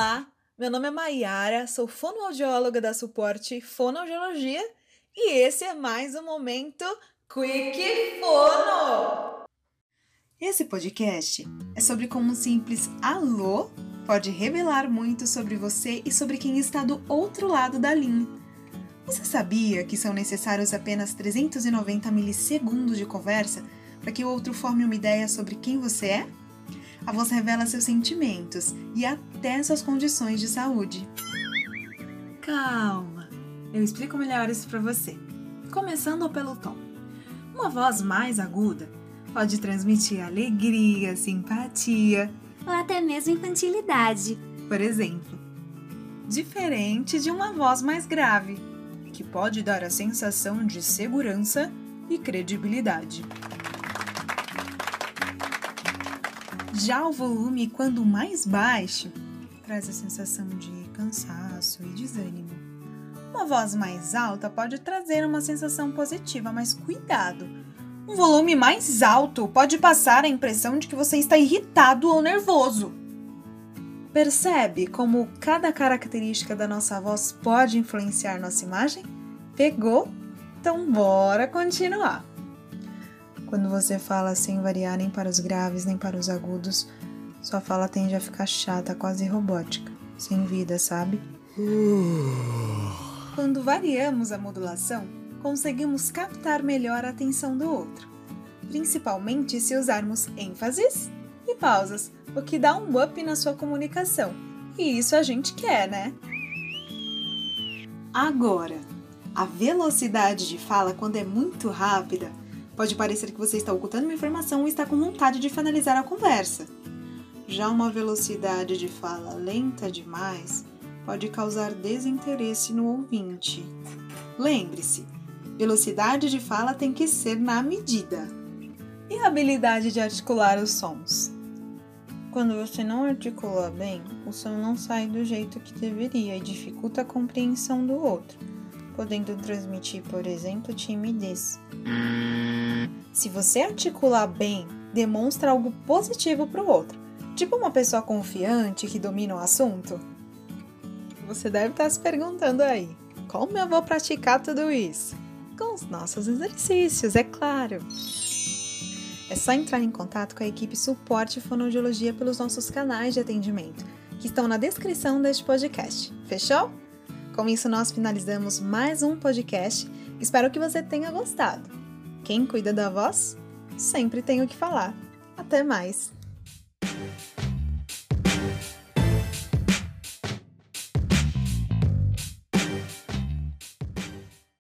Olá, meu nome é Maiara, sou fonoaudióloga da Suporte Fonoaudiologia e esse é mais um momento Quick Fono. Esse podcast é sobre como um simples alô pode revelar muito sobre você e sobre quem está do outro lado da linha. Você sabia que são necessários apenas 390 milissegundos de conversa para que o outro forme uma ideia sobre quem você é? A voz revela seus sentimentos e até suas condições de saúde. Calma, eu explico melhor isso para você. Começando pelo tom. Uma voz mais aguda pode transmitir alegria, simpatia ou até mesmo infantilidade, por exemplo. Diferente de uma voz mais grave, que pode dar a sensação de segurança e credibilidade. Já o volume, quando mais baixo, traz a sensação de cansaço e desânimo. Uma voz mais alta pode trazer uma sensação positiva, mas cuidado! Um volume mais alto pode passar a impressão de que você está irritado ou nervoso. Percebe como cada característica da nossa voz pode influenciar nossa imagem? Pegou? Então bora continuar. Quando você fala sem variar nem para os graves nem para os agudos, sua fala tende a ficar chata, quase robótica, sem vida, sabe? Quando variamos a modulação, conseguimos captar melhor a atenção do outro, principalmente se usarmos ênfases e pausas, o que dá um up na sua comunicação. E isso a gente quer, né? Agora, a velocidade de fala, quando é muito rápida, Pode parecer que você está ocultando uma informação ou está com vontade de finalizar a conversa. Já uma velocidade de fala lenta demais pode causar desinteresse no ouvinte. Lembre-se, velocidade de fala tem que ser na medida. E a habilidade de articular os sons? Quando você não articula bem, o som não sai do jeito que deveria e dificulta a compreensão do outro, podendo transmitir, por exemplo, timidez. Se você articular bem, demonstra algo positivo para o outro, tipo uma pessoa confiante que domina o assunto. Você deve estar se perguntando aí: como eu vou praticar tudo isso? Com os nossos exercícios, é claro. É só entrar em contato com a equipe Suporte Fonoaudiologia pelos nossos canais de atendimento, que estão na descrição deste podcast. Fechou? Com isso, nós finalizamos mais um podcast. Espero que você tenha gostado. Quem cuida da voz sempre tem o que falar. Até mais!